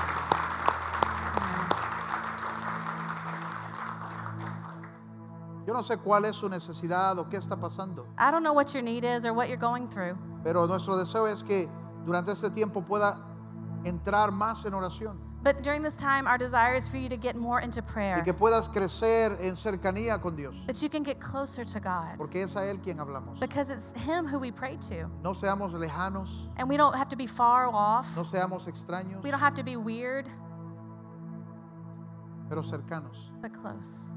Yo no sé cuál es su necesidad o qué está pasando, I don't know what your need is or what you're going through, pero nuestro deseo es que durante este tiempo pueda entrar más en oración but during this time, our desire is for you to get more into y prayer, que puedas crecer en cercanía con Dios, that you can get closer to God, porque es a Él quien hablamos. because it's Him who we pray to. No seamos lejanos, And we don't have to be far off, no seamos extraños, we don't have to be weird, pero cercanos. but close.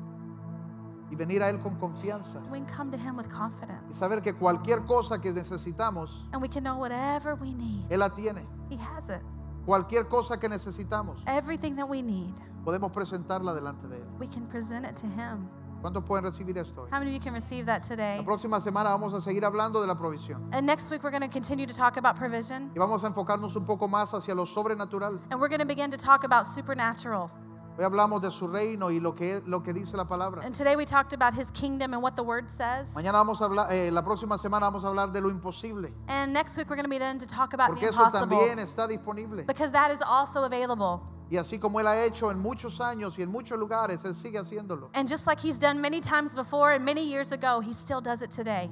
Y venir a Él con confianza We can come to Him with y confidence, saber que cualquier cosa que necesitamos, and we can know whatever we need, Él la tiene. He has it. Cualquier cosa que necesitamos, Everything that we need, podemos presentarla delante de Él. we can present it to Him. ¿Cuántos pueden recibir esto hoy? How many of you can receive that today? La próxima semana vamos a seguir hablando de la provisión. And next week, we're going to continue to talk about provision. Y vamos a enfocarnos un poco más hacia lo sobrenatural. And we're going to begin to talk about supernatural. Hoy hablamos de su reino y lo que, lo que dice la palabra. And today we talked about his kingdom and what the word says. Mañana vamos a hablar, eh, la próxima semana vamos a hablar de lo imposible. And next week we're going to begin to talk about the Porque eso impossible. también está disponible. Because that is also available. Y así como Él ha hecho en muchos años y en muchos lugares, Él sigue haciéndolo. And just like he's done many times before and many years ago, he still does it today.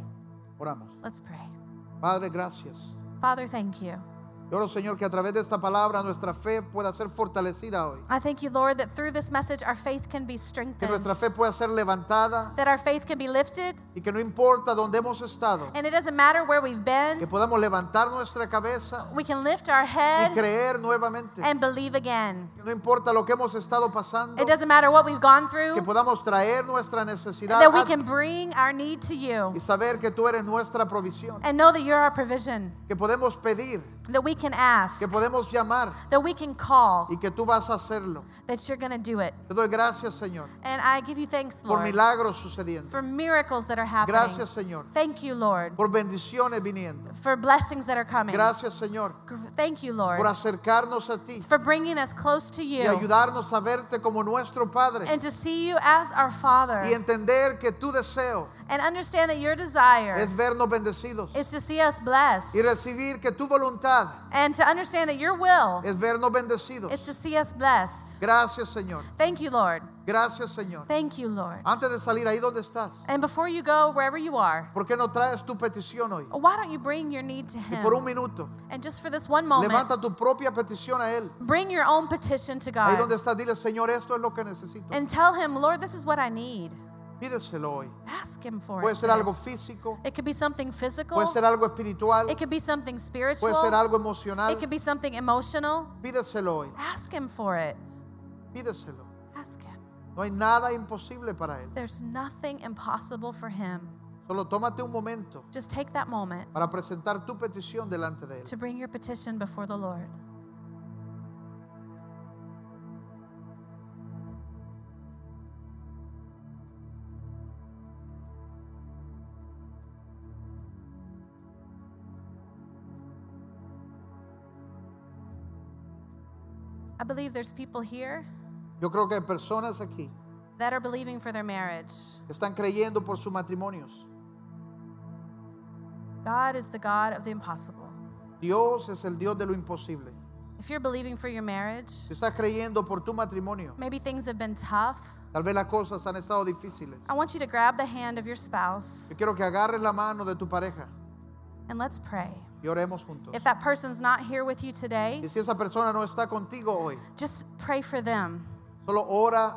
Oramos. Let's pray. Padre, gracias. Father, thank you. Yo oro, Señor, que a través de esta palabra nuestra fe pueda ser fortalecida hoy. I thank you, Lord, that through this message our faith can be Que strengthened, nuestra fe pueda ser levantada. That our faith can be lifted, y que no importa dónde hemos estado, and it doesn't matter where we've que been, podamos levantar nuestra cabeza we can lift our y head creer nuevamente. and believe again. Que no importa lo que hemos estado pasando, It doesn't matter what we've gone que through, podamos traer nuestra necesidad that we a- can bring our need to you. y saber que tú eres nuestra provisión. and know that you're our provision, Que podemos pedir, that we can ask, que podemos llamar that we can call, y que tú vas a hacerlo. that you're going to do it. Te doy gracias, Señor, And I give you thanks, por milagros sucediendo. for miracles that are happening. Gracias, Señor, Thank you, Lord, por bendiciones viniendo. for blessings that are coming. Gracias, Señor, Thank you, Lord. por Lord, acercarnos a ti for bringing us close to y you ayudarnos a verte como nuestro Padre and to see you as our Father y entender que tu deseo And understand that your desire es vernos bendecidos is to see us blessed. y recibir que tu voluntad And to understand that your will es vernos bendecidos. is to see us blessed. Gracias, Señor. Thank you, Lord. Gracias, Señor. Thank you, Lord. Antes de salir ahí donde estás, And before you go, wherever you are, ¿por qué no traes tu petición hoy? why don't you bring your need to Y por un Him? minuto, And just for this one moment, levanta tu propia petición a Él. bring your own petition to Ahí donde God estás, dile, Señor, esto es lo que necesito. and tell Him, Lord, this is what I need. Pídeselo hoy. Ask Him for Puede it. ser today. algo físico, It could be something physical. puede ser algo espiritual, It could be something puede ser spiritual. algo emocional. It could be something emotional. Pídeselo hoy. Ask Him for it. Pídeselo. Ask Him. No hay nada imposible para Él. There's nothing impossible for Him. Solo tómate un momento Just take that moment para presentar tu petición delante de Él. to bring your petition before the Lord. I believe there's people here Yo creo que hay personas aquí that are believing for their marriage. que están creyendo por sus matrimonios. God is the God of the impossible. Dios es el Dios de lo imposible. If you're believing for your marriage, Si estás creyendo por tu matrimonio, maybe things have been tough. tal vez las cosas han estado difíciles. I want you to grab the hand of your spouse Yo quiero que agarres la mano de tu pareja and let's pray. Y oremos juntos. If that person's not here with you today, Y si esa persona no está contigo hoy, just pray for them. solo ora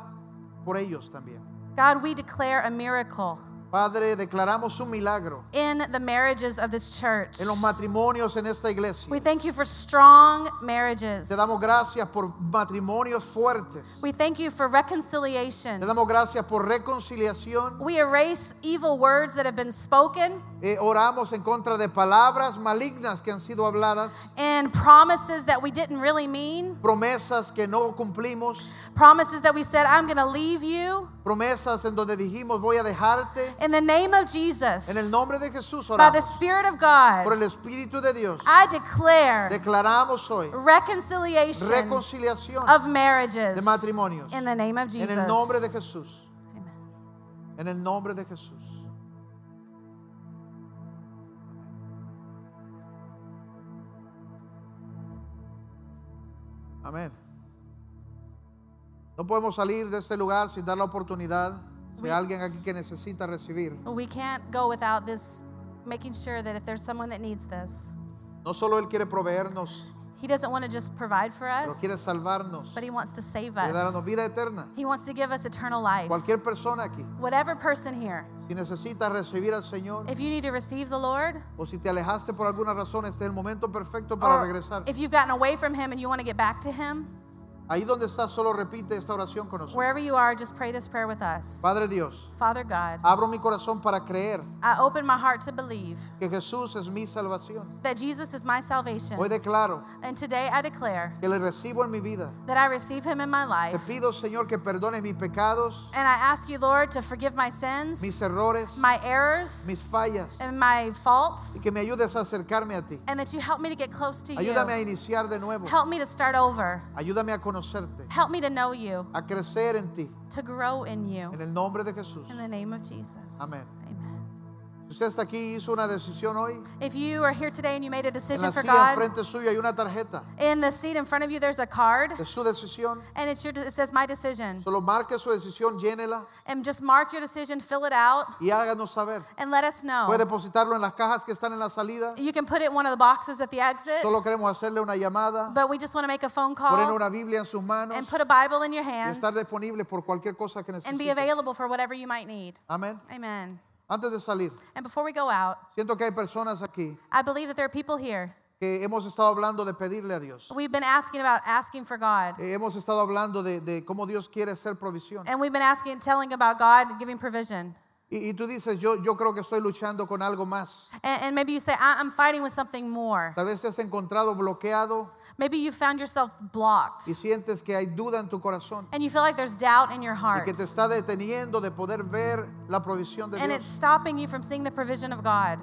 por ellos también. God, we declare a miracle Padre, declaramos un milagro in the marriages of this church. en los matrimonios en esta iglesia. We thank you for strong marriages. Te damos gracias por matrimonios fuertes. We thank you for reconciliation. Te damos gracias por reconciliación. We erase evil words that have been spoken Eh, oramos en contra de palabras malignas que han sido habladas, and promises that we didn't really mean, promesas que no cumplimos, promises that we said, I'm going to leave you. promesas en donde dijimos voy a dejarte. In the name of Jesus, En el nombre de Jesús by the. Spirit of Por God, el Espíritu de Dios I declare declaramos hoy reconciliation reconciliación of marriages de matrimonios. in the name of en Jesus. el nombre de Jesús. Amen. En el nombre de Jesús. Amén. No podemos salir de este lugar sin dar la oportunidad. Si hay alguien aquí que necesita recibir, We can't go without this, making sure that if there's someone that needs this, no solo Él quiere proveernos, He doesn't want to just provide for pero us, quiere salvarnos, but He wants to save quiere darnos us. vida eterna. He wants to give us eternal life. Cualquier persona aquí, Whatever person here, si necesita recibir al Señor if you need to receive the Lord, o si te alejaste por alguna razón, este es el momento perfecto para regresar. if you've gotten away from Him and you want to get back to Him, Ahí donde estás, solo repite esta oración con nosotros. wherever you are, just pray this prayer with us. Padre Dios, Father God, abro mi corazón para creer I open my heart to believe que Jesús es mi salvación. that Jesus is my salvation. Hoy declaro And today I declare que le recibo en mi vida. that I receive Him in my Te life. pido, Señor, que perdone mis pecados, And I ask you, Lord, to forgive my sins, mis errores, my errors, mis fallas, and my faults, y que me ayudes a acercarme a ti. and that you help me to get close to Ayúdame a you. iniciar de nuevo. Help me to start over. Ayúdame a conocerte, Help me to know you, a crecer en ti. to grow in you. En el nombre de Jesús. In the name of Jesus. Amén. Usted está aquí y hizo una decisión hoy, If you are here today and you made a en decision la for silla God, enfrente suyo hay una tarjeta in the seat in front of you there's a card, de su decisión. and it's your, it says my decision. Solo marque su decisión, llénela And just mark your decision, fill it out, y háganos saber. and let us know. Puede depositarlo en las cajas que están en la salida. You can put it in one of the boxes at the exit, Solo queremos hacerle una llamada, but we just want to make a phone poner call una Biblia en sus manos and put a Bible in your y hands estar disponible por cualquier cosa que and be necesite. available for whatever you might need. Amén. Amen. Antes de salir, And before we go out, siento que hay personas aquí I believe that there are people here. que hemos estado hablando de pedirle a Dios. We've been asking about asking for God. Eh, hemos estado hablando de, de cómo Dios quiere ser provisión. And we've been asking, and telling about God giving provision. Y, y tú dices, yo, yo creo que estoy luchando con algo más. And, and maybe you say, I- I'm fighting with something more. Tal vez te has encontrado bloqueado Maybe you found yourself blocked. y sientes que hay duda en tu corazón And you feel like there's doubt in your y heart. que te está deteniendo de poder ver la provisión de And it's Dios. stopping you from seeing the provision of God.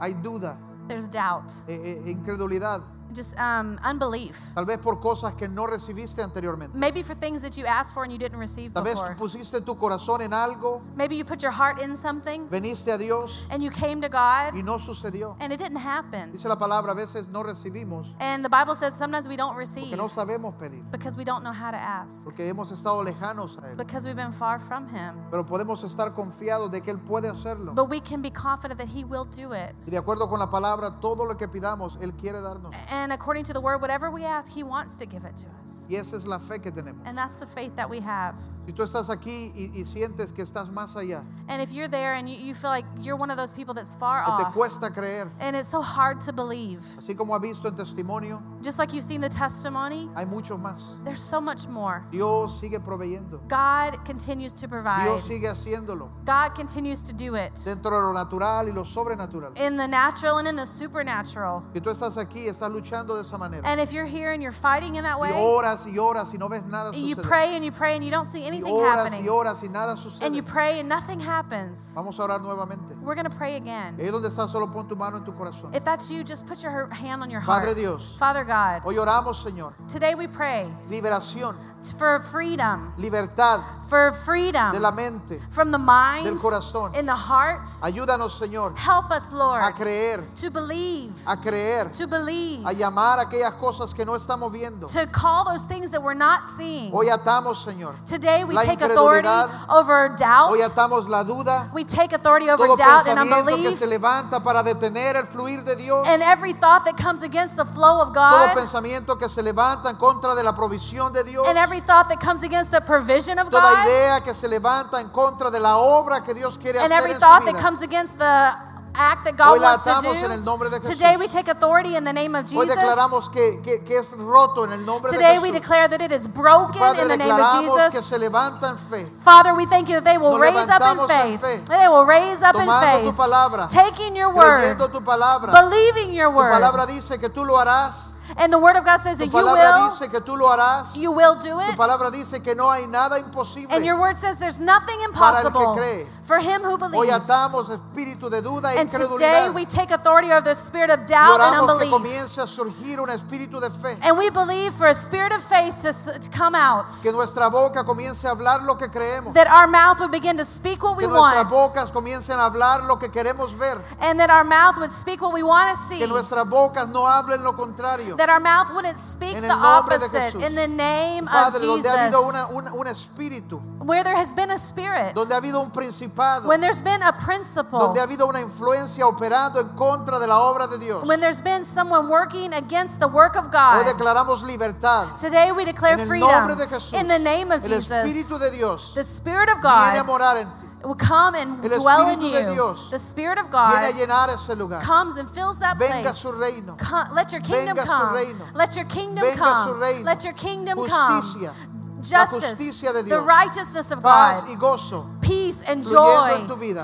Hay duda, There's doubt. eh, eh, incredulidad. Just um, unbelief. Tal vez por cosas que no recibiste anteriormente. Maybe for things that you asked for and you didn't receive Tal vez before. pusiste tu corazón en algo, Maybe you put your heart in something veniste a Dios and you came to God y no sucedió. and it didn't happen. Dice la palabra, a veces no recibimos And the Bible says sometimes we don't receive porque no sabemos pedir, because we don't know how to ask, porque hemos estado lejanos a Él. because we've been far from Him. Pero podemos estar confiados de que Él puede hacerlo. But we can be confident that He will do it. Y de acuerdo con la palabra, todo lo que pidamos, Él quiere darnos. And according to the word, whatever we ask, He wants to give it to us. Y esa es la fe que tenemos. And that's the faith that we have. Si tú estás aquí y, y sientes que estás más allá, And if you're there and you, you feel like you're one of those people that's far que te off, cuesta creer, and it's so hard to believe, así como ha visto en testimonio, just like you've seen the testimony, hay muchos más. there's so much more. Dios sigue proveyendo. God continues to provide. Dios sigue haciéndolo God continues to do it dentro de lo natural y lo sobrenatural. in the natural and in the supernatural. Si tú estás aquí, estás luchando de esa manera. And if you're here and you're fighting in that Y way, y horas y no ves nada you pray and you pray and you don't see Y anything horas y happening, y nada and you pray and nothing happens, Vamos a orar nuevamente. we're going to pray again. Ahí donde estás, solo pon tu mano en tu corazón. If that's you, just put your hand on your heart. Padre. Dios. Father God, Hoy oramos, Señor. today we pray Liberación, for freedom, libertad for de freedom la mente. from the mind, del corazón. in the heart. Ayúdanos, Señor, Help us, a Lord, creer, to believe, a creer, to believe, a llamar aquellas cosas que no estamos viendo. to call those things that we're not seeing. Hoy atamos, Señor. Today we La take authority over doubt. Hoy atamos la duda, We take authority over todo doubt and pensamiento que unbelief. se levanta para detener el fluir de Dios. And every thought that comes against the flow of Todo God. pensamiento que se levanta en contra de la provisión de Dios. And every thought that comes against the provision of Toda God. idea que se levanta en contra de la obra que Dios quiere And hacer every en thought su that vida. comes against the act that Hoy God la wants to atamos en el nombre de do. Jesús. Today we take authority in the name of Hoy Jesus. declaramos que, que- que es roto en el nombre Today de we Jesús. declare that it is broken Padre, in the name of declaramos que se Jesus. levanta en fe. Father, we thank you that they will Nos raise up in levantamos en faith. fe. They will raise up in Tomando tu faith. palabra. Taking your word. Creyendo tu palabra. Believing your Tu word. palabra dice que tú lo harás. And the word of God says Tu that you palabra will, dice que tú lo harás. you will do Tu it. palabra dice que no hay nada imposible. And your word says there's nothing Para el que impossible cree. for him who Hoy believes. atamos espíritu de duda e And today incredulidad. we take authority over the spirit of Y doubt and oramos que unbelief. comience a surgir un espíritu de fe. And we believe for a spirit of faith to, s- to come out. Que nuestra boca comience a hablar lo que creemos. That our mouth would begin to speak what we Que nuestras want. bocas comiencen a hablar lo que queremos ver. And that our mouth would speak what we want to see. Que nuestras bocas no hablen lo contrario. That our mouth wouldn't speak En the el nombre de opposite. Jesús. In the name of Padre, donde ha habido una- Jesus. un, un espíritu, Where there has been a spirit. donde ha habido un principado, When there's been a principle. donde ha habido una influencia operando en contra de la obra de Dios. When there's been someone working against the work of Hoy God. declaramos libertad. Today we declare En el freedom. nombre de Jesús. In the name of El Espíritu de Jesus. Dios The Spirit of viene a God morar en ti. Will come and El dwell in Espíritu de you. Dios The Spirit of Viene a God llenar ese lugar. comes and fills that Venga place. su reino. Co- let your kingdom Venga su come. reino. Let your kingdom Venga su come. reino. Let your kingdom Justicia. come. La Justice, justicia de the Dios. righteousness of Paz God, y gozo. Peace and joy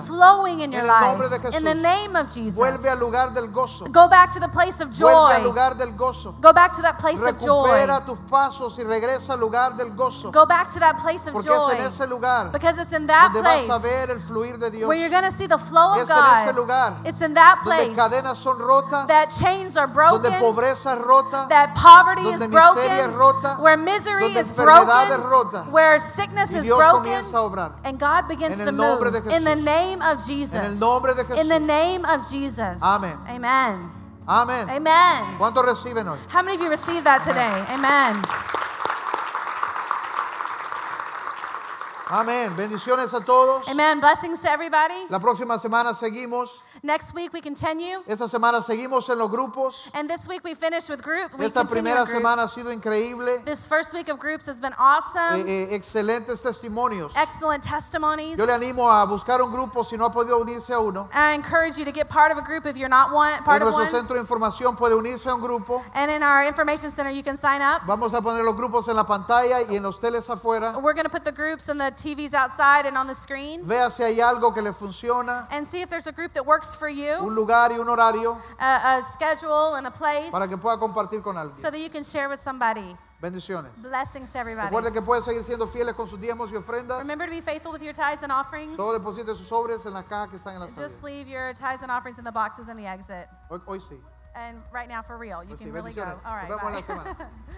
flowing in your life. In the name of Jesus. Vuelve al lugar del gozo. Go back to the place of Vuelve al joy. lugar del gozo. Go back to that place of joy. Recupera tus pasos y regresa al lugar del gozo. Go back to that place of Porque es en joy. ese lugar Because it's in that donde vas a place ver el fluir de Dios. where you're going to see the flow of Es en ese God. lugar It's in that donde place cadenas son rotas, that chains are donde broken, pobreza es rota, that poverty donde is miseria es broken, rota, where misery donde is es broken, rota. where sickness y is broken, a obrar. and God begins to move. In the name of Jesus. En el nombre de In the name of Jesus. Amen. Amén. Amen. Hoy? How many of you received that today? Amen. Amén. Bendiciones a todos. Amen. Blessings to everybody. La próxima semana seguimos. Next week we continue. Esta semana seguimos en los grupos. And this week we finished with group. We Esta primera in semana ha sido increíble. This first week of groups has been awesome. Eh, eh, excelentes testimonios. Excellent testimonies. Yo le animo a buscar un grupo si no ha podido unirse a uno. I encourage you to get part of a group if you're not one, part En of nuestro one. centro de información puede unirse a un grupo. And in our information center, you can sign up. Vamos a poner los grupos en la pantalla y en los teles afuera. We're going to put the groups and the TVs outside and on the screen Vea si hay algo que le funciona, and see if there's a group that works for you, un lugar y un horario a, a schedule and a place, para que pueda compartir con alguien. so that you can share with somebody. Bendiciones. Blessings to everybody. Recuerde que puede seguir siendo fieles con sus diezmos y ofrendas. Remember to be faithful with your tithes and offerings. Todo deposite sus sobres en las cajas que están en la Just leave your tithes and offerings in the boxes in the exit. Hoy, hoy sí. And right now, for real, you Pues sí, can really go. All right, Nos vemos la bye. semana.